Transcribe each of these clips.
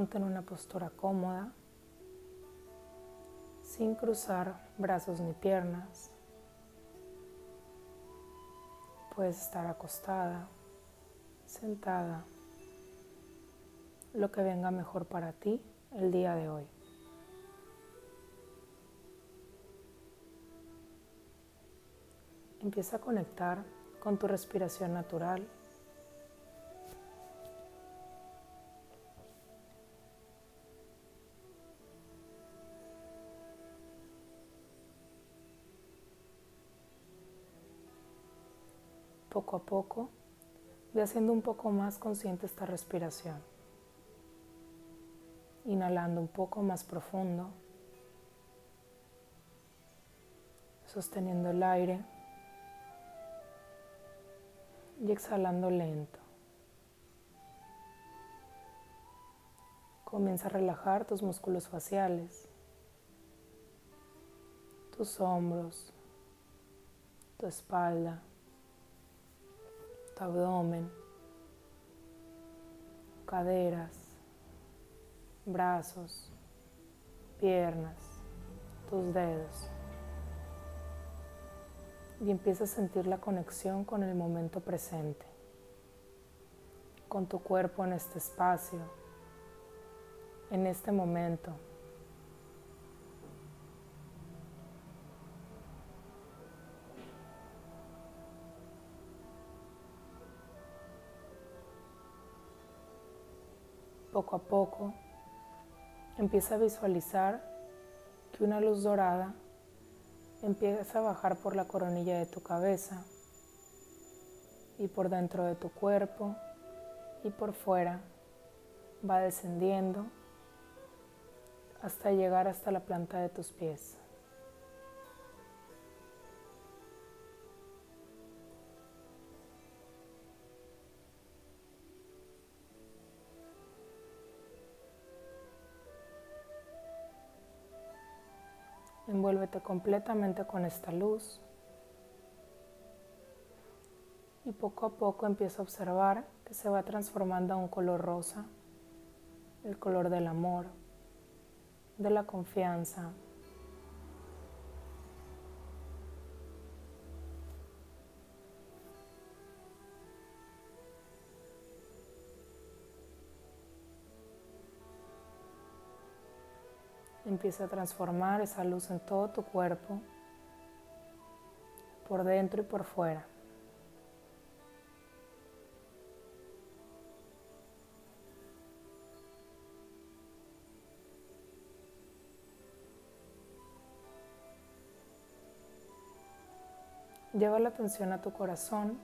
Ponte en una postura cómoda, sin cruzar brazos ni piernas. Puedes estar acostada, sentada, lo que venga mejor para ti el día de hoy. Empieza a conectar con tu respiración natural. Poco a poco, ve haciendo un poco más consciente esta respiración. Inhalando un poco más profundo, sosteniendo el aire y exhalando lento. Comienza a relajar tus músculos faciales, tus hombros, tu espalda, abdomen, caderas, brazos, piernas, tus dedos y empieza a sentir la conexión con el momento presente, con tu cuerpo en este espacio, en este momento. Poco a poco empieza a visualizar que una luz dorada Empieza a bajar por la coronilla de tu cabeza y por dentro de tu cuerpo y por fuera. Va descendiendo hasta llegar hasta la planta de tus pies. Envuélvete completamente con esta luz. Y poco a poco empieza a observar que se va transformando a un color rosa, el color del amor, de la confianza, Empieza a transformar esa luz en todo tu cuerpo, por dentro y por fuera. Lleva la atención a tu corazón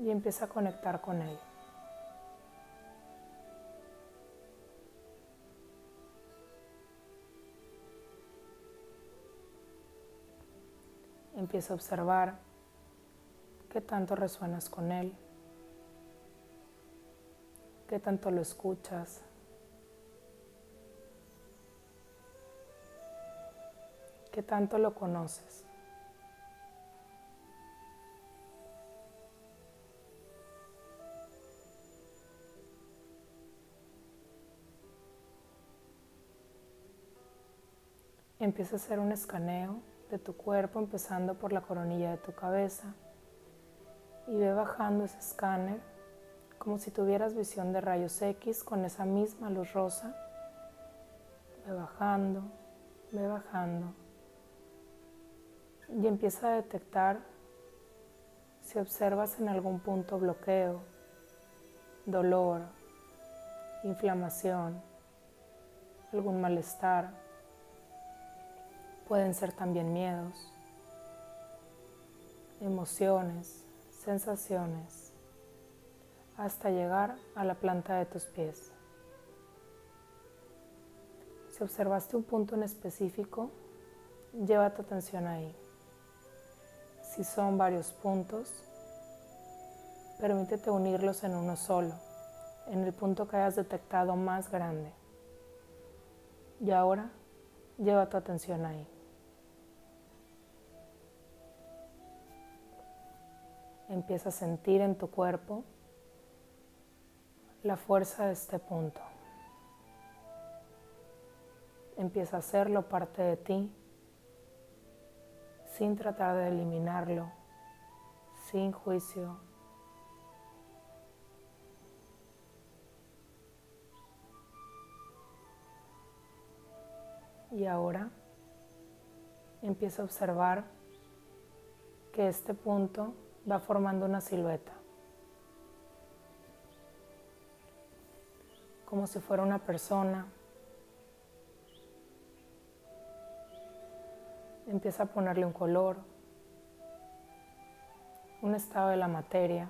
y empieza a conectar con él. Empieza a observar qué tanto resuenas con él, qué tanto lo escuchas, qué tanto lo conoces. Empieza a hacer un escaneo de tu cuerpo, empezando por la coronilla de tu cabeza. Y ve bajando ese escáner como si tuvieras visión de rayos X con esa misma luz rosa. Ve bajando, ve bajando. Y empieza a detectar si observas en algún punto bloqueo, dolor, inflamación, algún malestar Pueden ser también miedos, emociones, sensaciones, hasta llegar a la planta de tus pies. Si observaste un punto en específico, lleva tu atención ahí. Si son varios puntos, permítete unirlos en uno solo, en el punto que hayas detectado más grande. Y ahora lleva tu atención ahí. Empieza a sentir en tu cuerpo la fuerza de este punto. Empieza a hacerlo parte de ti sin tratar de eliminarlo, sin juicio. Y ahora empieza a observar que este punto va formando una silueta. Como si fuera una persona. Empieza a ponerle un color, un estado de la materia.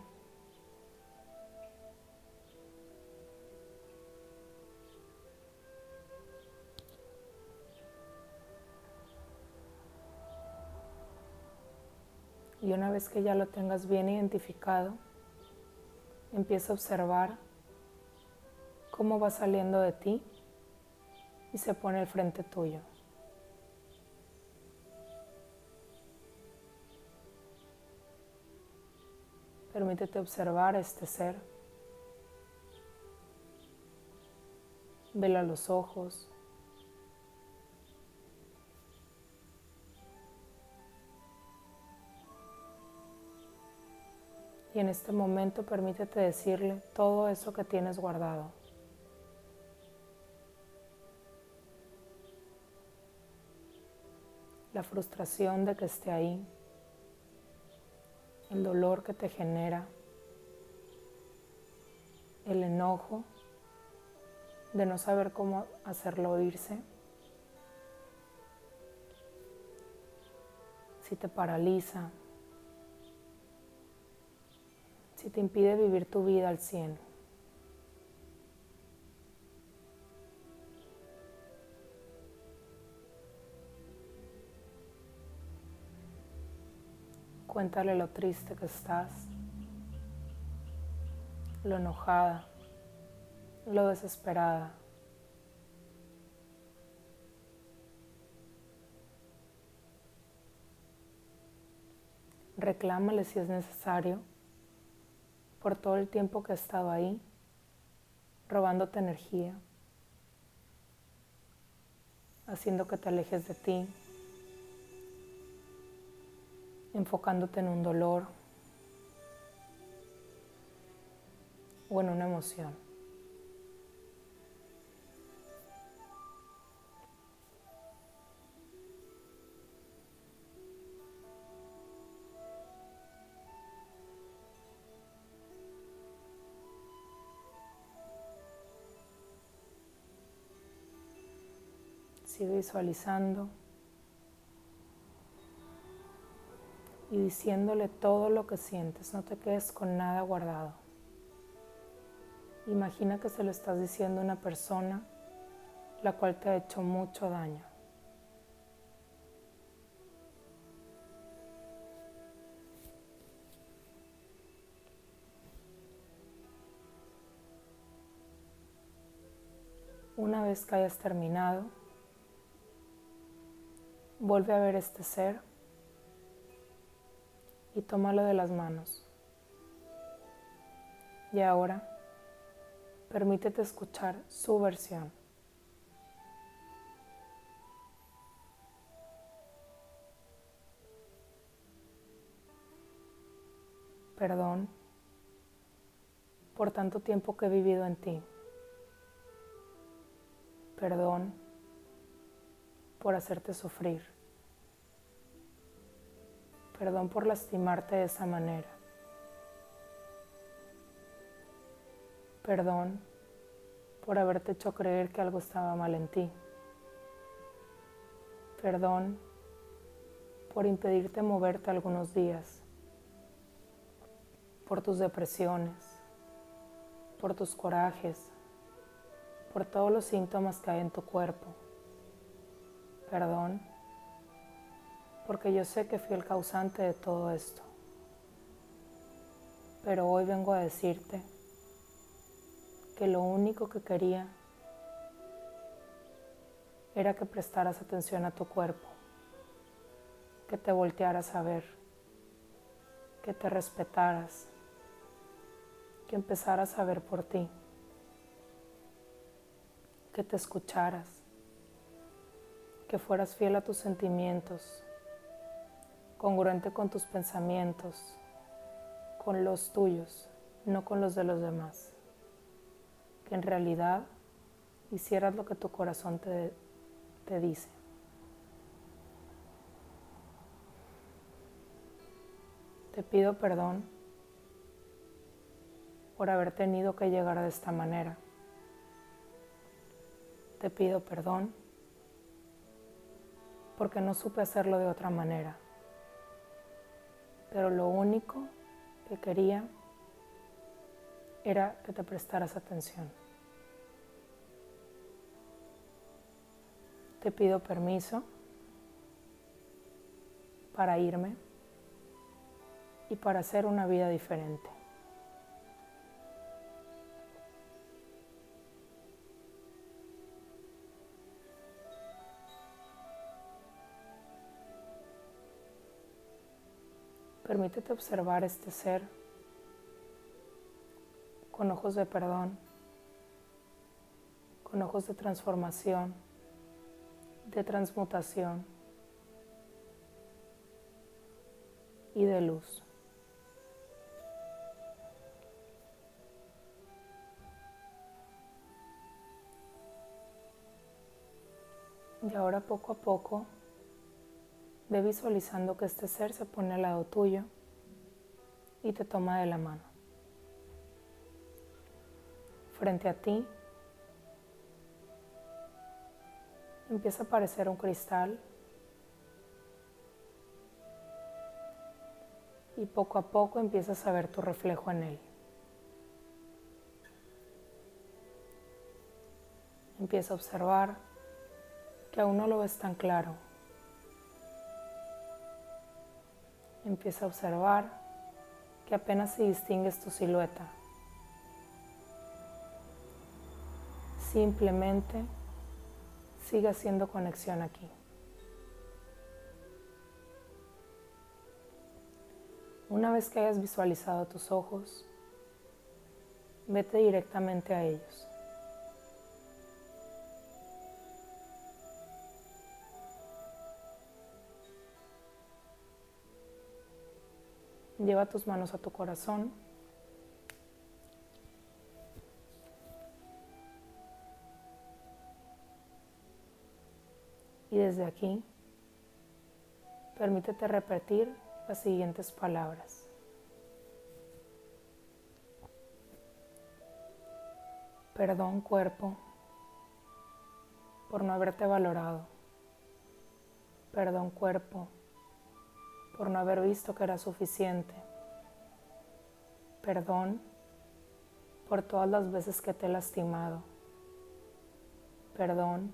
Vez que ya lo tengas bien identificado, empieza a observar cómo va saliendo de ti y se pone al frente tuyo. Permítete observar este ser. Vela los ojos. Y en este momento permítete decirle todo eso que tienes guardado. La frustración de que esté ahí. El dolor que te genera. El enojo de no saber cómo hacerlo irse. Si te paraliza, te impide vivir tu vida al 100. Cuéntale lo triste que estás, lo enojada, lo desesperada. Reclámale si es necesario por todo el tiempo que he estado ahí, robándote energía, haciendo que te alejes de ti, enfocándote en un dolor o en una emoción. Sigue visualizando y diciéndole todo lo que sientes. No te quedes con nada guardado. Imagina que se lo estás diciendo a una persona la cual te ha hecho mucho daño. Una vez que hayas terminado, Vuelve a ver este ser y tómalo de las manos. Y ahora, permítete escuchar su versión. Perdón por tanto tiempo que he vivido en ti. Perdón por hacerte sufrir. Perdón por lastimarte de esa manera. Perdón por haberte hecho creer que algo estaba mal en ti. Perdón por impedirte moverte algunos días, por tus depresiones, por tus corajes, por todos los síntomas que hay en tu cuerpo. Perdón porque yo sé que fui el causante de todo esto. Pero hoy vengo a decirte que lo único que quería era que prestaras atención a tu cuerpo, que te voltearas a ver, que te respetaras, que empezaras a ver por ti, que te escucharas, que fueras fiel a tus sentimientos, congruente con tus pensamientos, con los tuyos, no con los de los demás. Que en realidad hicieras lo que tu corazón te, te dice. Te pido perdón por haber tenido que llegar de esta manera. Te pido perdón porque no supe hacerlo de otra manera. Pero lo único que quería era que te prestaras atención. Te pido permiso para irme y para hacer una vida diferente. Permítete observar este ser con ojos de perdón, con ojos de transformación, de transmutación y de luz. Y ahora poco a poco ve visualizando que este ser se pone al lado tuyo y te toma de la mano. Frente a ti empieza a aparecer un cristal y poco a poco empiezas a ver tu reflejo en él. Empieza a observar que aún no lo ves tan claro. Empieza a observar que apenas si distingues tu silueta. Simplemente sigue haciendo conexión aquí. Una vez que hayas visualizado tus ojos, vete directamente a ellos. Lleva tus manos a tu corazón. Y desde aquí, permítete repetir las siguientes palabras. Perdón cuerpo por no haberte valorado. Perdón cuerpo por no haber visto que era suficiente. Perdón por todas las veces que te he lastimado. Perdón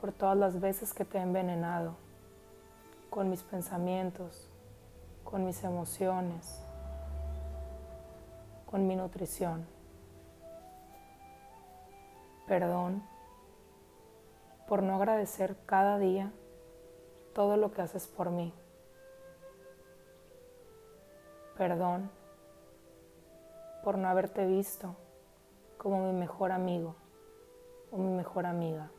por todas las veces que te he envenenado con mis pensamientos, con mis emociones, con mi nutrición. Perdón por no agradecer cada día todo lo que haces por mí. Perdón por no haberte visto como mi mejor amigo o mi mejor amiga.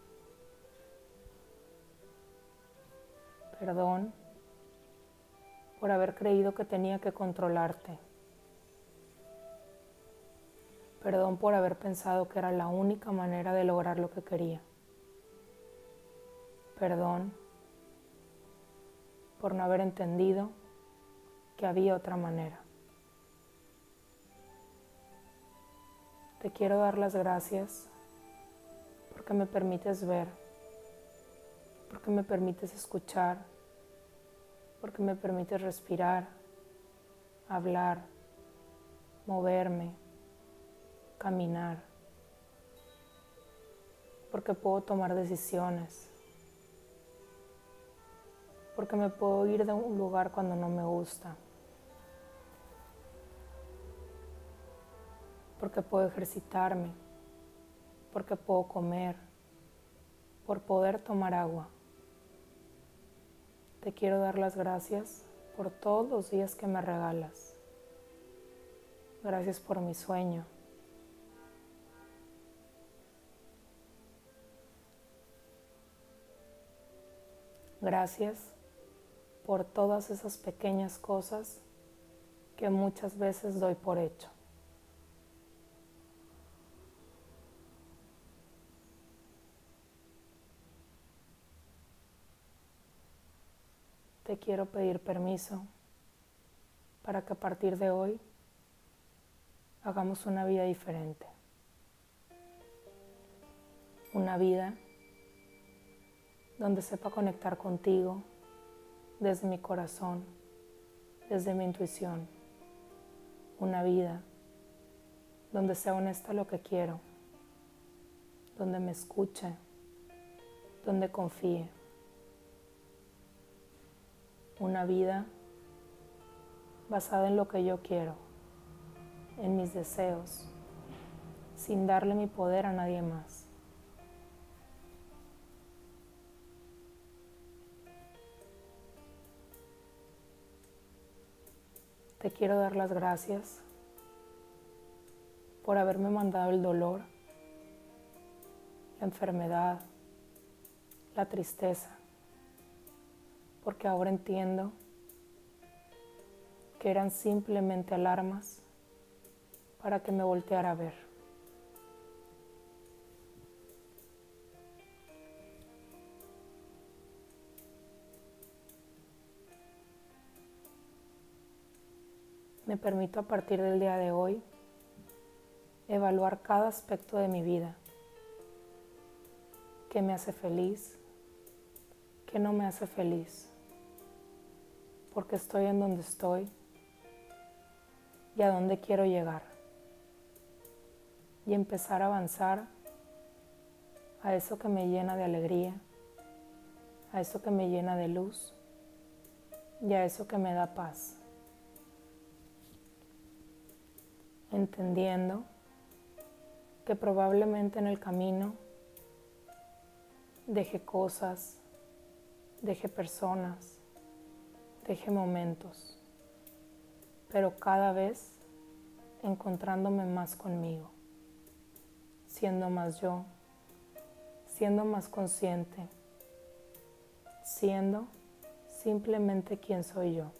Perdón por haber creído que tenía que controlarte. Perdón por haber pensado que era la única manera de lograr lo que quería. Perdón por no haber entendido que había otra manera. Te quiero dar las gracias porque me permites ver, porque me permites escuchar, porque me permites respirar, hablar, moverme, caminar, porque puedo tomar decisiones porque me puedo ir de un lugar cuando no me gusta, porque puedo ejercitarme, porque puedo comer, por poder tomar agua. Te quiero dar las gracias por todos los días que me regalas. Gracias por mi sueño. Gracias por todas esas pequeñas cosas que muchas veces doy por hecho. Te quiero pedir permiso para que a partir de hoy hagamos una vida diferente. Una vida donde sepa conectar contigo desde mi corazón, desde mi intuición. Una vida donde sea honesta lo que quiero, donde me escuche, donde confíe. Una vida basada en lo que yo quiero, en mis deseos, sin darle mi poder a nadie más. Te quiero dar las gracias por haberme mandado el dolor, la enfermedad, la tristeza, porque ahora entiendo que eran simplemente alarmas para que me volteara a ver. Me permito a partir del día de hoy evaluar cada aspecto de mi vida. ¿Qué me hace feliz? ¿Qué no me hace feliz? Porque estoy en donde estoy y a dónde quiero llegar. Y empezar a avanzar a eso que me llena de alegría, a eso que me llena de luz y a eso que me da paz. Entendiendo que probablemente en el camino deje cosas, deje personas, deje momentos, pero cada vez encontrándome más conmigo, siendo más yo, siendo más consciente, siendo simplemente quien soy yo.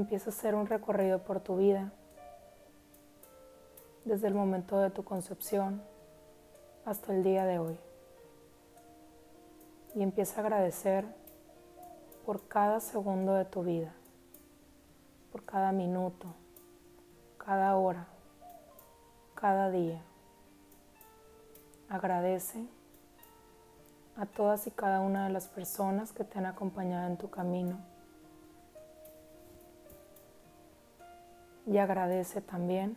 Empieza a hacer un recorrido por tu vida, desde el momento de tu concepción hasta el día de hoy. Y empieza a agradecer por cada segundo de tu vida, por cada minuto, cada hora, cada día. Agradece a todas y cada una de las personas que te han acompañado en tu camino y agradece también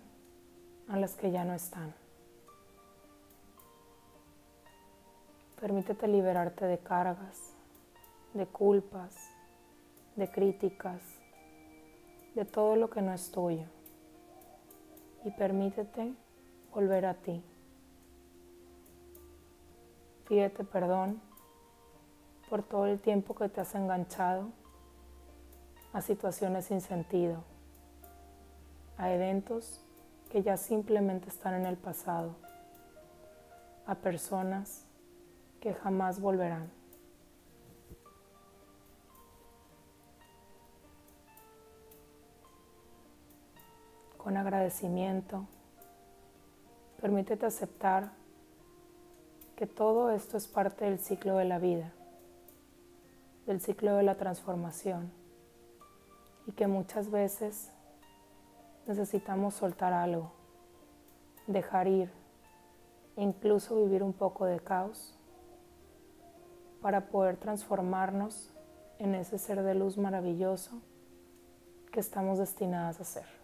a las que ya no están. Permítete liberarte de cargas, de culpas, de críticas, de todo lo que no es tuyo. Y permítete volver a ti. Pídete perdón por todo el tiempo que te has enganchado a situaciones sin sentido a eventos que ya simplemente están en el pasado, a personas que jamás volverán. Con agradecimiento, permítete aceptar que todo esto es parte del ciclo de la vida, del ciclo de la transformación y que muchas veces necesitamos soltar algo, dejar ir, incluso vivir un poco de caos para poder transformarnos en ese ser de luz maravilloso que estamos destinadas a ser.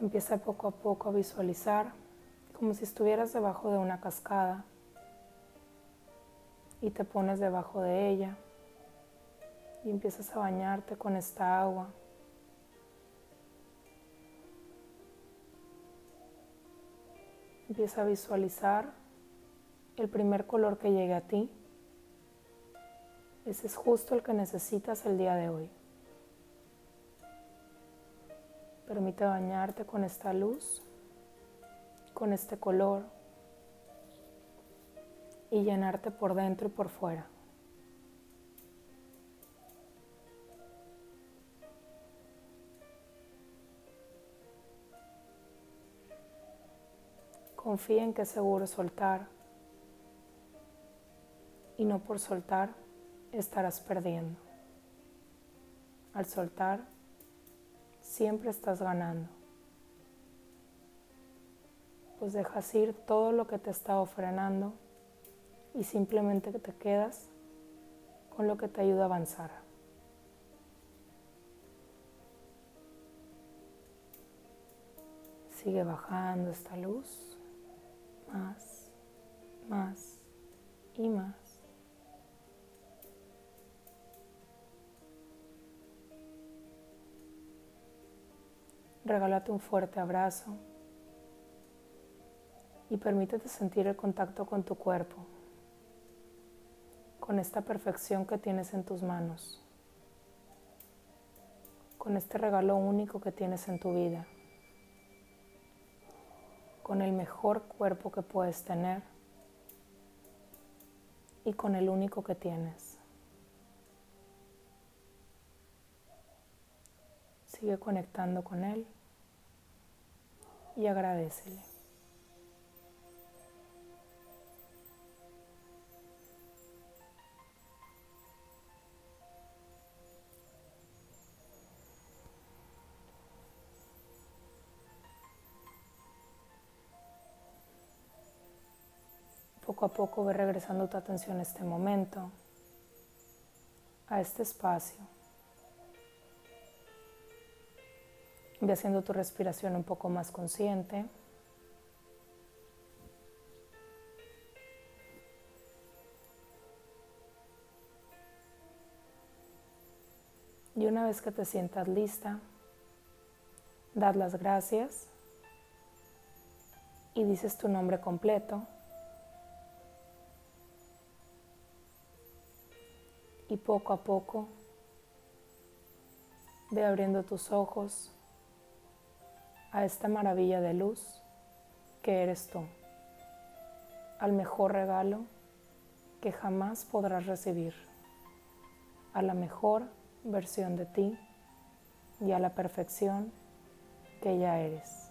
Empieza poco a poco a visualizar como si estuvieras debajo de una cascada y te pones debajo de ella y empiezas a bañarte con esta agua. Empieza a visualizar el primer color que llegue a ti. Ese es justo el que necesitas el día de hoy. Permite bañarte con esta luz, con este color y llenarte por dentro y por fuera. Confía en que es seguro soltar y no por soltar estarás perdiendo. Al soltar siempre estás ganando, pues dejas ir todo lo que te está frenando y simplemente te quedas con lo que te ayuda a avanzar. Sigue bajando esta luz más, más y más. Regálate un fuerte abrazo y permítete sentir el contacto con tu cuerpo, con esta perfección que tienes en tus manos, con este regalo único que tienes en tu vida con el mejor cuerpo que puedes tener y con el único que tienes. Sigue conectando con él y agradecele. A poco ve regresando tu atención a este momento, a este espacio. Ve haciendo tu respiración un poco más consciente. Y una vez que te sientas lista, dad las gracias y dices tu nombre completo. Y poco a poco ve abriendo tus ojos a esta maravilla de luz que eres tú, al mejor regalo que jamás podrás recibir, a la mejor versión de ti y a la perfección que ya eres.